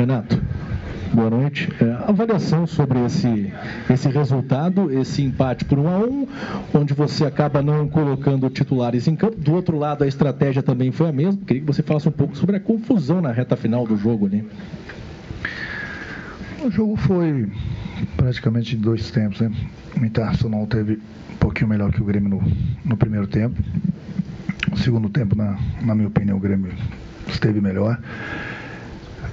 Renato, boa noite. É, avaliação sobre esse, esse resultado, esse empate por 1 a 1 onde você acaba não colocando titulares em campo. Do outro lado, a estratégia também foi a mesma. Queria que você falasse um pouco sobre a confusão na reta final do jogo ali. O jogo foi praticamente dois tempos, né? O Internacional teve um pouquinho melhor que o Grêmio no, no primeiro tempo. No segundo tempo, na, na minha opinião, o Grêmio esteve melhor.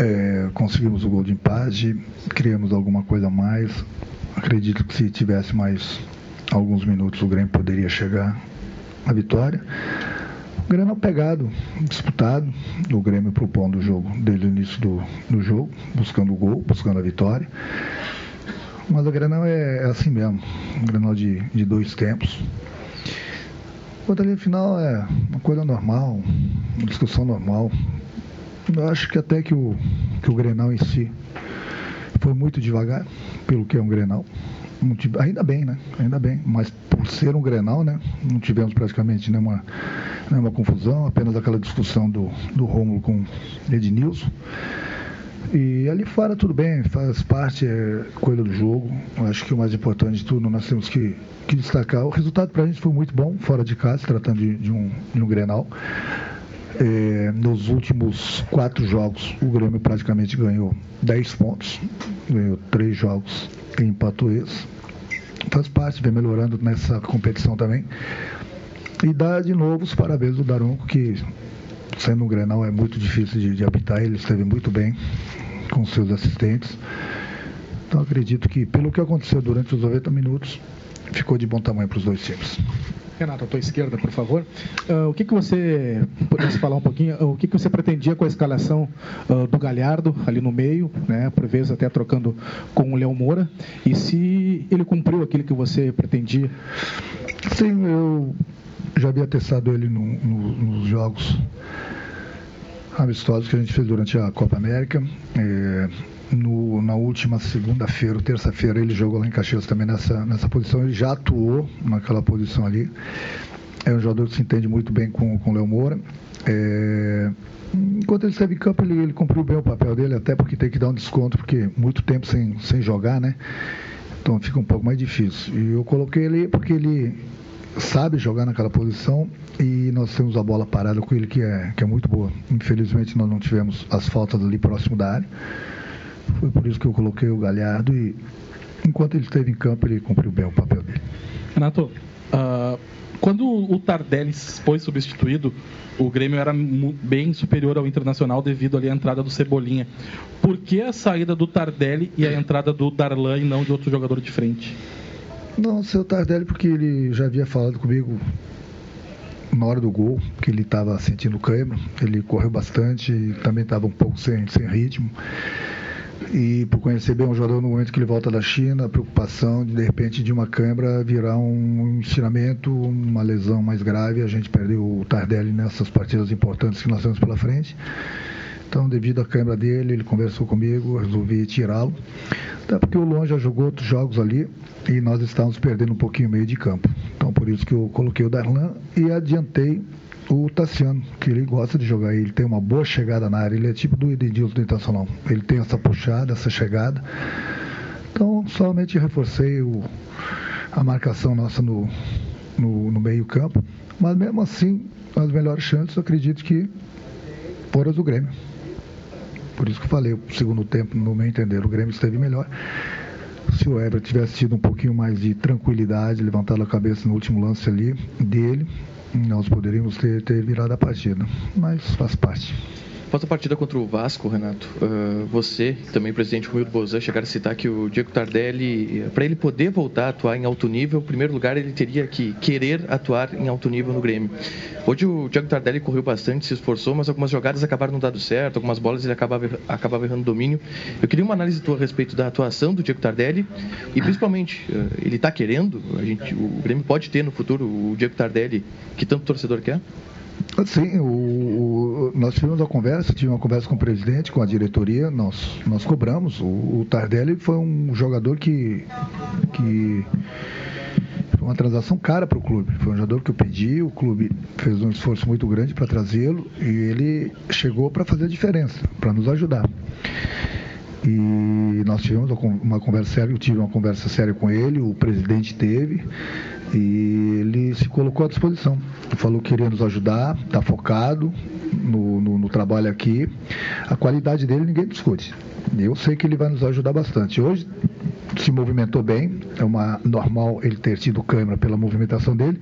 É, conseguimos o gol de empate, criamos alguma coisa a mais. Acredito que se tivesse mais alguns minutos o Grêmio poderia chegar à vitória. O Grêmio é pegado, disputado, o Grêmio propondo o jogo desde o início do, do jogo, buscando o gol, buscando a vitória. Mas o Grenal é, é assim mesmo, um Grenal de, de dois tempos. O batalha final é uma coisa normal, uma discussão normal. Eu acho que até que o, que o Grenal em si foi muito devagar, pelo que é um Grenal. Tive, ainda bem, né? Ainda bem. Mas por ser um Grenal, né? Não tivemos praticamente nenhuma, nenhuma confusão, apenas aquela discussão do, do Rômulo com Ednilson. E ali fora tudo bem, faz parte, é coisa do jogo. Acho que o mais importante de tudo, nós temos que, que destacar. O resultado para a gente foi muito bom, fora de casa, tratando de, de, um, de um Grenal. É, nos últimos quatro jogos, o Grêmio praticamente ganhou 10 pontos, ganhou três jogos e empatou esse. Faz parte, vem melhorando nessa competição também. E dá de novo os parabéns do Daronco, que sendo um Grenal é muito difícil de, de habitar, ele esteve muito bem com seus assistentes. Então acredito que, pelo que aconteceu durante os 90 minutos, ficou de bom tamanho para os dois times. Renato, à tua esquerda, por favor. Uh, o que, que você, pudesse falar um pouquinho, uh, o que, que você pretendia com a escalação uh, do Galhardo ali no meio, né, por vezes até trocando com o Léo Moura, e se ele cumpriu aquilo que você pretendia? Sim, eu já havia testado ele no, no, nos jogos amistosos que a gente fez durante a Copa América. É, no, na última segunda-feira ou terça-feira ele jogou lá em Caxias também nessa, nessa posição. Ele já atuou naquela posição ali. É um jogador que se entende muito bem com, com o Léo Moura. É, enquanto ele esteve em campo, ele, ele cumpriu bem o papel dele, até porque tem que dar um desconto, porque muito tempo sem, sem jogar, né? Então fica um pouco mais difícil. E eu coloquei ele porque ele sabe jogar naquela posição e nós temos a bola parada com ele que é, que é muito boa. Infelizmente nós não tivemos as faltas ali próximo da área. Foi por isso que eu coloquei o Galhardo e enquanto ele esteve em campo, ele cumpriu bem o papel dele. Renato, uh, quando o Tardelli foi substituído, o Grêmio era bem superior ao Internacional devido ali à entrada do Cebolinha. Por que a saída do Tardelli e a entrada do Darlan e não de outro jogador de frente? Não, seu Tardelli, porque ele já havia falado comigo na hora do gol, que ele estava sentindo câimbra, ele correu bastante e também estava um pouco sem, sem ritmo e por conhecer bem o jogador no momento que ele volta da China, a preocupação de de repente de uma câimbra virar um ensinamento, uma lesão mais grave, a gente perdeu o Tardelli nessas partidas importantes que nós temos pela frente. Então, devido à câimbra dele, ele conversou comigo, resolvi tirá-lo. Até porque o Longe já jogou outros jogos ali e nós estávamos perdendo um pouquinho meio de campo. Então, por isso que eu coloquei o Darlan e adiantei o Tassiano, que ele gosta de jogar, ele tem uma boa chegada na área, ele é tipo do Edilson do Internacional. Ele tem essa puxada, essa chegada. Então, somente reforcei o, a marcação nossa no, no, no meio-campo. Mas mesmo assim, as melhores chances, eu acredito que foram as do Grêmio. Por isso que eu falei, o segundo tempo, no meu entender, o Grêmio esteve melhor. Se o Ebra tivesse tido um pouquinho mais de tranquilidade, levantado a cabeça no último lance ali dele, nós poderíamos ter, ter virado a partida, mas faz parte. Após a partida contra o Vasco, Renato, uh, você, também presidente Romildo Bozan, chegaram a citar que o Diego Tardelli, para ele poder voltar a atuar em alto nível, em primeiro lugar ele teria que querer atuar em alto nível no Grêmio. Hoje o Diego Tardelli correu bastante, se esforçou, mas algumas jogadas acabaram não dando certo, algumas bolas ele acabava, acabava errando domínio. Eu queria uma análise tua a respeito da atuação do Diego Tardelli e principalmente, uh, ele está querendo, a gente, o Grêmio pode ter no futuro o Diego Tardelli que tanto torcedor quer? Sim, o, o, nós tivemos uma conversa, tive uma conversa com o presidente, com a diretoria, nós, nós cobramos. O, o Tardelli foi um jogador que, que foi uma transação cara para o clube. Foi um jogador que eu pedi, o clube fez um esforço muito grande para trazê-lo e ele chegou para fazer a diferença, para nos ajudar. E nós tivemos uma conversa séria, eu tive uma conversa séria com ele, o presidente teve, e ele se colocou à disposição. Falou que queria nos ajudar, está focado no, no, no, trabalho aqui. A qualidade dele ninguém discute. Eu sei que ele vai nos ajudar bastante. Hoje se movimentou bem, é uma normal ele ter tido câmera pela movimentação dele,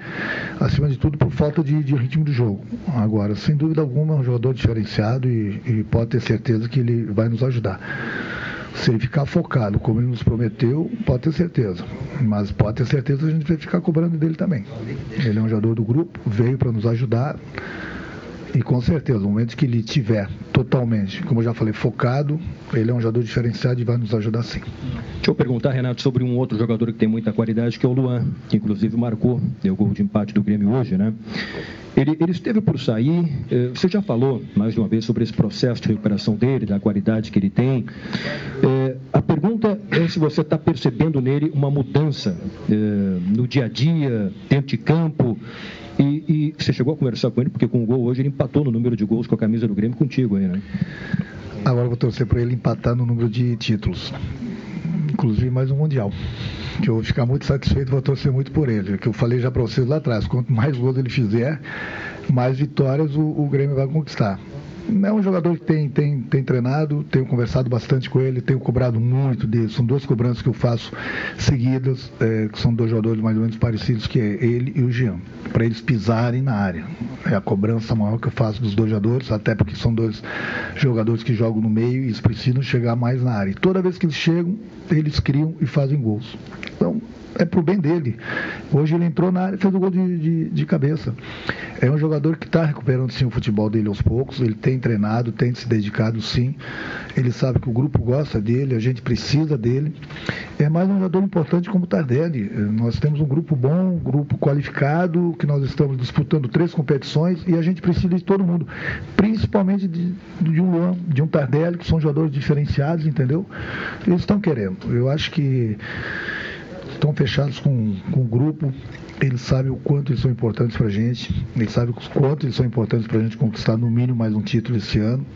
acima de tudo por falta de, de ritmo do jogo. Agora, sem dúvida alguma, é um jogador diferenciado e, e pode ter certeza que ele vai nos ajudar. Se ele ficar focado, como ele nos prometeu, pode ter certeza. Mas pode ter certeza que a gente vai ficar cobrando dele também. Ele é um jogador do grupo, veio para nos ajudar. E com certeza, no momento que ele tiver totalmente, como eu já falei, focado, ele é um jogador diferenciado e vai nos ajudar sim. Deixa eu perguntar, Renato, sobre um outro jogador que tem muita qualidade, que é o Luan, que inclusive marcou, deu gol de empate do Grêmio hoje, né? Ele, ele esteve por sair, eh, você já falou mais de uma vez sobre esse processo de recuperação dele, da qualidade que ele tem. Eh, a pergunta é se você está percebendo nele uma mudança eh, no dia a dia, dentro de campo, e, e, você chegou a conversar com ele, porque com o gol hoje ele empatou no número de gols com a camisa do Grêmio contigo aí, né? Agora vou torcer para ele empatar no número de títulos. Inclusive mais um Mundial. Que eu vou ficar muito satisfeito, vou torcer muito por ele. Que eu falei já para vocês lá atrás, quanto mais gols ele fizer, mais vitórias o, o Grêmio vai conquistar é um jogador que tem, tem, tem treinado, tenho conversado bastante com ele, tenho cobrado muito dele. São duas cobranças que eu faço seguidas, é, que são dois jogadores mais ou menos parecidos, que é ele e o Jean, para eles pisarem na área. É a cobrança maior que eu faço dos dois jogadores, até porque são dois jogadores que jogam no meio e eles precisam chegar mais na área. E toda vez que eles chegam, eles criam e fazem gols. É pro bem dele. Hoje ele entrou na área e fez o gol de, de, de cabeça. É um jogador que está recuperando sim o futebol dele aos poucos, ele tem treinado, tem se dedicado sim. Ele sabe que o grupo gosta dele, a gente precisa dele. É mais um jogador importante como o Tardelli. Nós temos um grupo bom, um grupo qualificado, que nós estamos disputando três competições e a gente precisa de todo mundo. Principalmente de, de um Luan, de um Tardelli, que são jogadores diferenciados, entendeu? Eles estão querendo. Eu acho que estão fechados com, com o grupo, eles sabem o quanto eles são importantes para a gente, eles sabem o quanto eles são importantes para a gente conquistar no mínimo mais um título esse ano.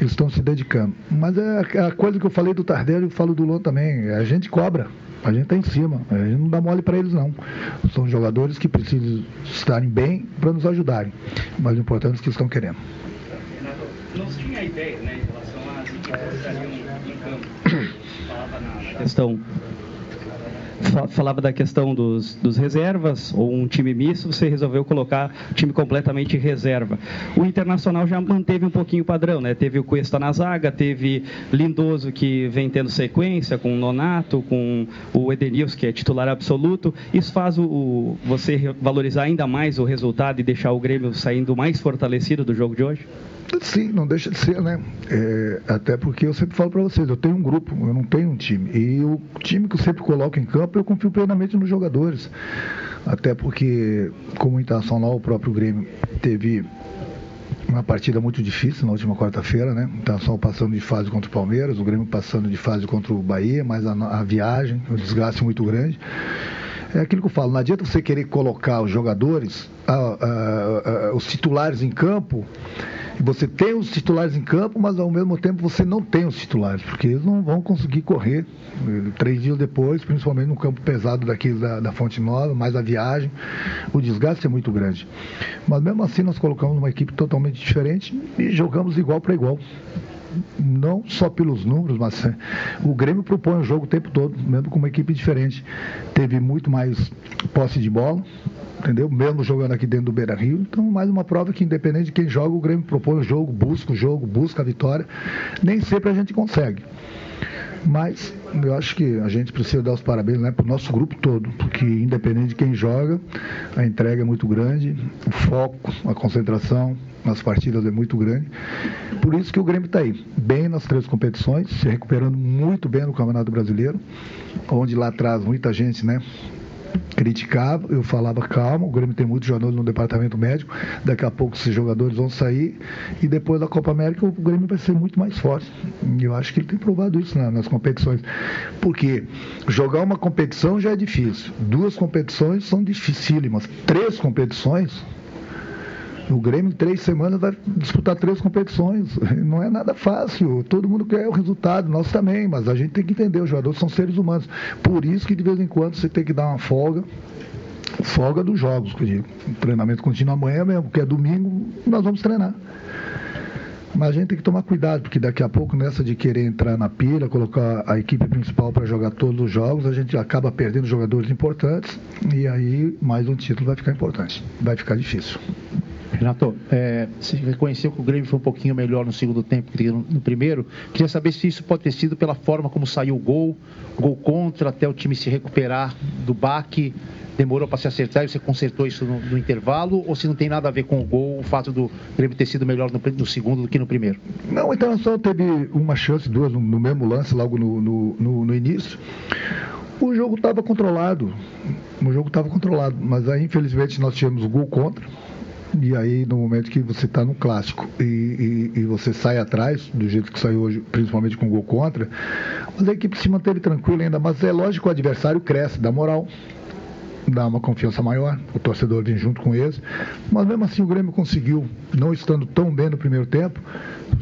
Eles estão se dedicando. Mas é a coisa que eu falei do Tardelli, eu falo do Lon também. A gente cobra, a gente está em cima, a gente não dá mole para eles não. São jogadores que precisam estarem bem para nos ajudarem. Mas o importante é que estão querendo. Não se tinha ideia, né, em relação a que em campo. Falava na questão falava da questão dos, dos, reservas, ou um time misto, você resolveu colocar time completamente reserva. O Internacional já manteve um pouquinho o padrão, né? Teve o Cuesta na zaga, teve Lindoso que vem tendo sequência, com o Nonato, com o Edenilson, que é titular absoluto. Isso faz o, você valorizar ainda mais o resultado e deixar o Grêmio saindo mais fortalecido do jogo de hoje? Sim, não deixa de ser, né? É, até porque eu sempre falo para vocês, eu tenho um grupo, eu não tenho um time. E o time que eu sempre coloco em campo, eu confio plenamente nos jogadores. Até porque, como Internacional, o próprio Grêmio teve uma partida muito difícil na última quarta-feira, né? O Internacional passando de fase contra o Palmeiras, o Grêmio passando de fase contra o Bahia, mas a, a viagem, um desgaste muito grande. É aquilo que eu falo, não adianta você querer colocar os jogadores, a, a, os titulares em campo você tem os titulares em campo, mas ao mesmo tempo você não tem os titulares, porque eles não vão conseguir correr eh, três dias depois, principalmente no campo pesado daquele da, da Fonte Nova, mais a viagem, o desgaste é muito grande. Mas mesmo assim nós colocamos uma equipe totalmente diferente e jogamos igual para igual não só pelos números, mas eh, o Grêmio propõe o jogo o tempo todo, mesmo com uma equipe diferente. Teve muito mais posse de bola, entendeu? Mesmo jogando aqui dentro do Beira Rio. Então, mais uma prova que, independente de quem joga, o Grêmio propõe o jogo, busca o jogo, busca a vitória. Nem sempre a gente consegue. Mas eu acho que a gente precisa dar os parabéns né, para o nosso grupo todo, porque independente de quem joga, a entrega é muito grande, o foco, a concentração nas partidas é muito grande. Por isso que o Grêmio está aí, bem nas três competições, se recuperando muito bem no Campeonato Brasileiro, onde lá atrás muita gente né, criticava, eu falava calma, o Grêmio tem muitos jogadores no departamento médico, daqui a pouco esses jogadores vão sair e depois da Copa América o Grêmio vai ser muito mais forte. E eu acho que ele tem provado isso nas competições. Porque jogar uma competição já é difícil, duas competições são dificílimas, três competições O Grêmio, em três semanas, vai disputar três competições. Não é nada fácil. Todo mundo quer o resultado, nós também, mas a gente tem que entender, os jogadores são seres humanos. Por isso que de vez em quando você tem que dar uma folga folga dos jogos, que. O treinamento continua amanhã mesmo, porque é domingo, nós vamos treinar. Mas a gente tem que tomar cuidado, porque daqui a pouco, nessa de querer entrar na pilha, colocar a equipe principal para jogar todos os jogos, a gente acaba perdendo jogadores importantes e aí mais um título vai ficar importante. Vai ficar difícil. Renato, é, você reconheceu que o Grêmio foi um pouquinho melhor no segundo tempo que no, primeiro. Queria saber se isso pode ter sido pela forma como saiu o gol, gol contra, até o time se recuperar do baque demorou para se acertar e você consertou isso no, no, intervalo? Ou se não tem nada a ver com o gol, o fato do Grêmio ter sido melhor no, no segundo do que no primeiro? Não, o Internacional teve uma chance, duas no, no mesmo lance, logo no, no início. O jogo estava controlado. O jogo estava controlado, mas aí infelizmente nós tivemos o gol contra. E aí, no momento que você está no clássico e, e, e, você sai atrás, do jeito que saiu hoje, principalmente com gol contra, mas a equipe se manteve tranquila ainda. Mas é lógico o adversário cresce, dá moral dá uma confiança maior, o torcedor vem junto com eles. Mas mesmo assim o Grêmio conseguiu, não estando tão bem no primeiro tempo,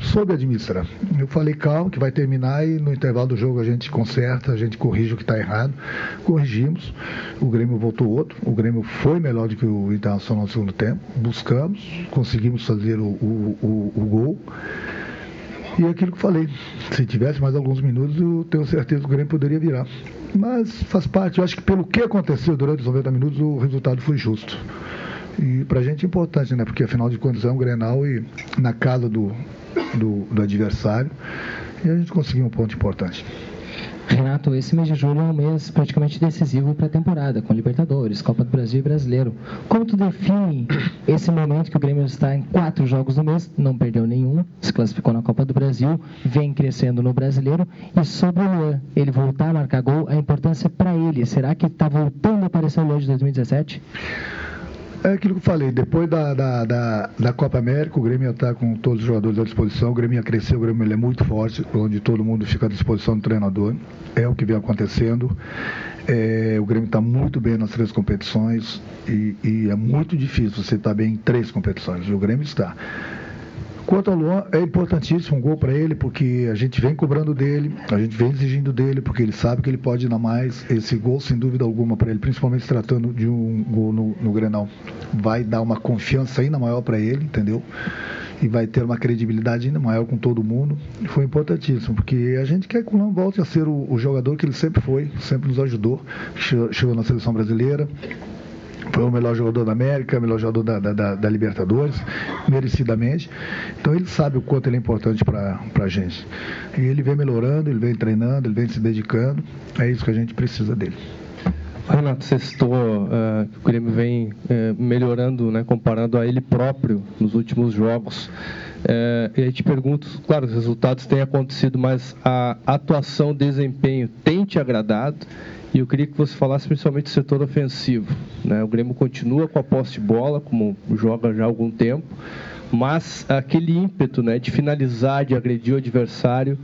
soube administrar. Eu falei, calma, que vai terminar e no intervalo do jogo a gente conserta, a gente corrige o que está errado. Corrigimos, o Grêmio voltou outro, o Grêmio foi melhor do que o Internacional no segundo tempo, buscamos, conseguimos fazer o, o, o, o gol. E é aquilo que falei, se tivesse mais alguns minutos, eu tenho certeza que o Grêmio poderia virar. Mas faz parte, eu acho que pelo que aconteceu durante os 90 minutos, o resultado foi justo. E pra gente é importante, né? Porque afinal de contas é um Grenal e na casa do, do, do adversário. E a gente conseguiu um ponto importante. Renato, esse mês de julho é um mês praticamente decisivo para a temporada, com Libertadores, Copa do Brasil e Brasileiro. Como tu define esse momento que o Grêmio está em quatro jogos no mês, não perdeu nenhum, se classificou na Copa do Brasil, vem crescendo no Brasileiro, e sobre o Luan, ele voltar a marcar gol, a importância para ele, será que está voltando a aparecer o Luan de 2017? É aquilo que eu falei, depois da, da, da, da Copa América, o Grêmio está com todos os jogadores à disposição, o Grêmio cresceu, o Grêmio é muito forte, onde todo mundo fica à disposição do treinador, é o que vem acontecendo. É, o Grêmio está muito bem nas três competições e, e é muito difícil você estar tá bem em três competições, o Grêmio está. Quanto ao Luan, é importantíssimo um gol para ele, porque a gente vem cobrando dele, a gente vem exigindo dele, porque ele sabe que ele pode dar mais. Esse gol, sem dúvida alguma, para ele, principalmente se tratando de um gol no, no Grenal, vai dar uma confiança ainda maior para ele, entendeu? E vai ter uma credibilidade ainda maior com todo mundo. Foi importantíssimo, porque a gente quer que o Luan volte a ser o, o jogador que ele sempre foi, sempre nos ajudou. Chegou na seleção brasileira, foi o melhor jogador da América, o melhor jogador da, da, da, Libertadores, merecidamente. Então ele sabe o quanto ele é importante para a gente. E ele vem melhorando, ele vem treinando, ele vem se dedicando. É isso que a gente precisa dele. Renato, você citou uh, que o Grêmio vem uh, melhorando, né, comparando a ele próprio nos últimos jogos. Uh, e aí te pergunto, claro, os resultados têm acontecido, mas a atuação, desempenho tem te agradado? E eu queria que você falasse principalmente do setor ofensivo. Né? O Grêmio continua com a posse de bola, como joga já há algum tempo, mas aquele ímpeto né, de finalizar, de agredir o adversário,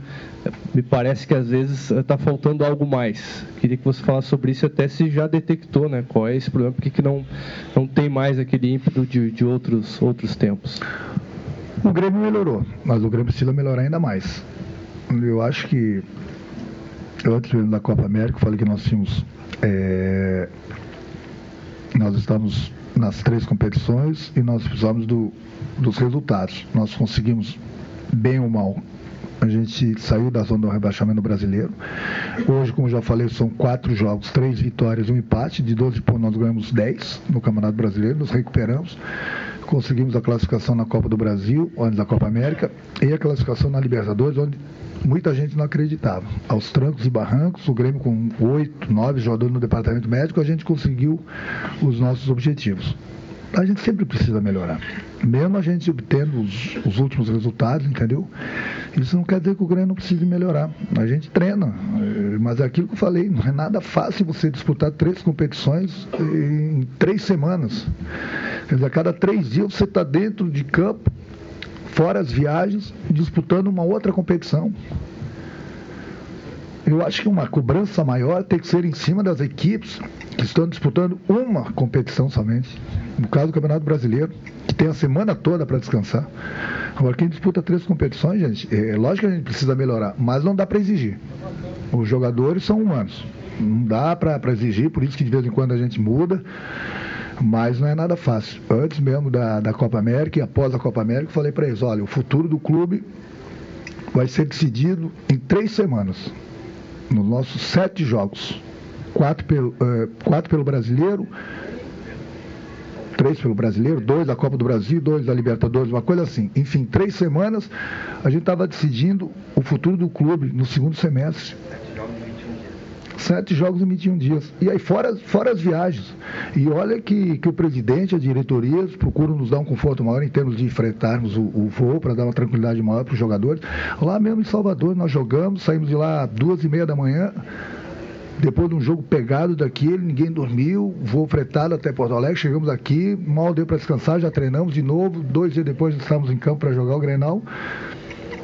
me parece que às vezes está faltando algo mais. Queria que você falasse sobre isso, até se já detectou né, qual é esse problema, porque que não, não tem mais aquele ímpeto de, de outros, outros tempos. O Grêmio melhorou, mas o Grêmio precisa melhorar ainda mais. Eu acho que antes da Copa América, falei que nós tínhamos. É, nós estamos nas três competições e nós precisamos do, dos resultados. Nós conseguimos, bem ou mal, a gente saiu da zona do rebaixamento brasileiro. Hoje, como já falei, são quatro jogos, três vitórias e um empate. De 12 pontos, nós ganhamos 10 no Campeonato Brasileiro, nos recuperamos. Conseguimos a classificação na Copa do Brasil, antes da Copa América, e a classificação na Libertadores, onde muita gente não acreditava. Aos trancos e barrancos, o Grêmio com oito, nove jogadores no departamento médico, a gente conseguiu os nossos objetivos. A gente sempre precisa melhorar. Mesmo a gente obtendo os, os últimos resultados, entendeu? Isso não quer dizer que o Grêmio não precise melhorar. A gente treina. Eh, mas é aquilo que eu falei, não é nada fácil você disputar três competições em três semanas. A cada três dias você está dentro de campo fora as viagens, disputando uma outra competição. Eu acho que uma cobrança maior tem que ser em cima das equipes que estão disputando uma competição somente. No caso do Campeonato Brasileiro, que tem a semana toda para descansar. Agora, quem disputa três competições, gente, é lógico que a gente precisa melhorar, mas não dá para exigir. Os jogadores são humanos. Não dá para exigir, por isso que de vez em quando a gente muda mas não é nada fácil. Antes mesmo da, da Copa América e após a Copa América, falei para eles: olha, o futuro do clube vai ser decidido em três semanas, nos nossos sete jogos: quatro pelo, uh, quatro pelo brasileiro, três pelo brasileiro, dois da Copa do Brasil, dois da Libertadores, uma coisa assim. Enfim, três semanas a gente estava decidindo o futuro do clube no segundo semestre. Sete jogos em 21 dias. E aí, fora, fora as viagens. E olha que, que o presidente, a diretoria procuram nos dar um conforto maior em termos de enfrentarmos o, o voo para dar uma tranquilidade maior para os jogadores. Lá mesmo em Salvador, nós jogamos, saímos de lá duas e meia da manhã. Depois de um jogo pegado daquele, ninguém dormiu, voo fretado até Porto Alegre, chegamos aqui, mal deu para descansar, já treinamos de novo, dois dias depois estamos em campo para jogar o Grenal.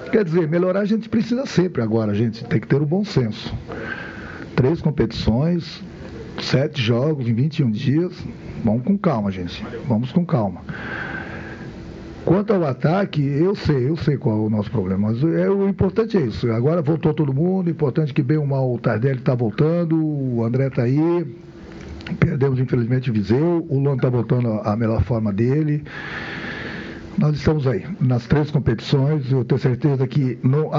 Quer dizer, melhorar a gente precisa sempre agora, a gente tem que ter o bom senso três competições, sete jogos em 21 dias. Vamos com calma, gente. Vamos com calma. Quanto ao ataque, eu sei, eu sei qual é o nosso problema, mas é, o importante é isso. Agora voltou todo mundo, importante que bem ou mal o Tardelli está voltando, o André está aí, perdemos infelizmente o Viseu, o Luan está voltando à melhor forma dele. Nós estamos aí, nas três competições. Eu tenho certeza que não,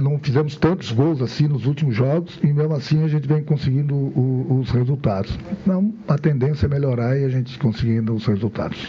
não fizemos tantos gols assim nos últimos jogos e mesmo assim a gente vem conseguindo o, os resultados. Não, a tendência é melhorar e a gente conseguindo os resultados.